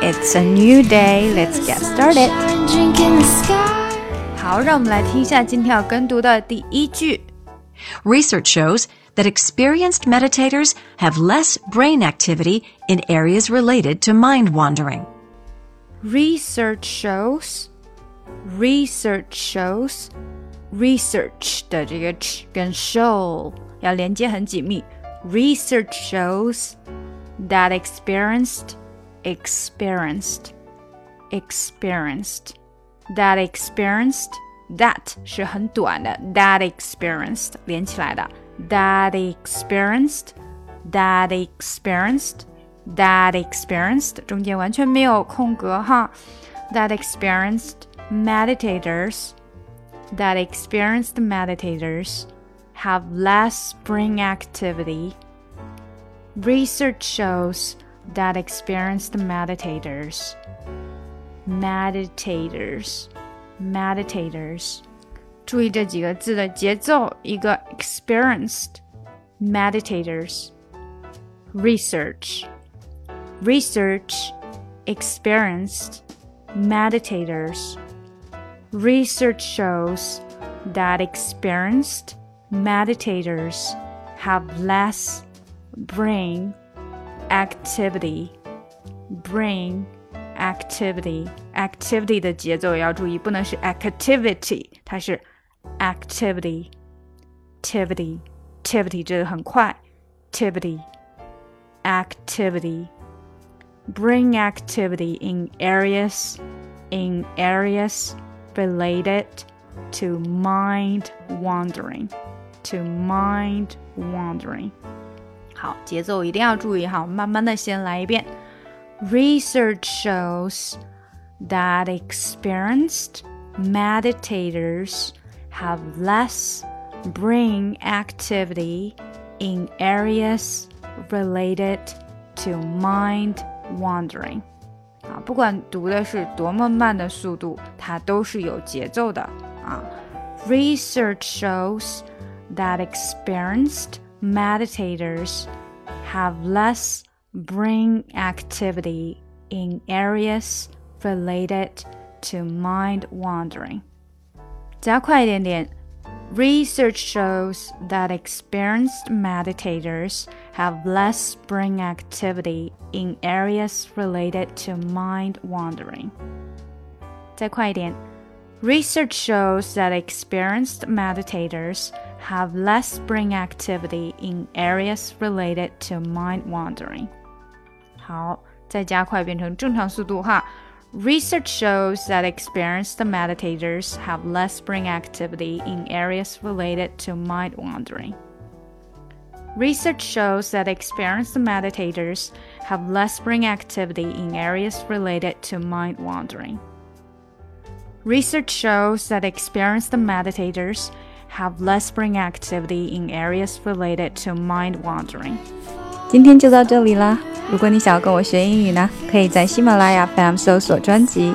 It's a new day. Let's get started. 好，让我们来听一下今天要跟读的第一句。Research shows that experienced meditators have less brain activity in areas related to mind wandering. Research shows, research shows, research 的这个 ch 跟 show 要连接很紧密。Research shows that experienced, experienced, experienced, that experienced, that 是很短的，that experienced 连起来的，that experienced, that experienced, that experienced 中间完全没有空格哈，that experienced meditators, that experienced meditators have less brain activity. Research shows that experienced meditators, meditators, meditators，注意这几个字的节奏，一个 experienced meditators, research, research, experienced meditators. Research shows that experienced meditators have less brain activity. Brain activity activity 的节奏也要注意，不能是 activity，它是 activity activity activity 这个很快，activity activity brain activity in areas in areas related to mind wandering to mind wandering。 好，节奏一定要注意哈，慢慢的先来一遍。Research shows that experienced meditators have less brain activity in areas related to mind wandering。啊，不管读的是多么慢的速度，它都是有节奏的啊。Research shows that experienced meditators have less brain activity in areas related to mind wandering. 加快一点点。Research shows that experienced meditators have less brain activity in areas related to mind wandering. 再快一点。Research shows that experienced meditators have less brain activity in areas related to mind wandering. 好，再加快变成正常速度哈。Research shows that experienced meditators have less brain activity in areas related to mind wandering. Research shows that experienced meditators have less brain activity in areas related to mind wandering. Research shows that experienced meditators have less brain activity in areas related to mind wandering. 今天就到这里啦！如果你想要跟我学英语呢，可以在喜马拉雅 FM 搜索专辑。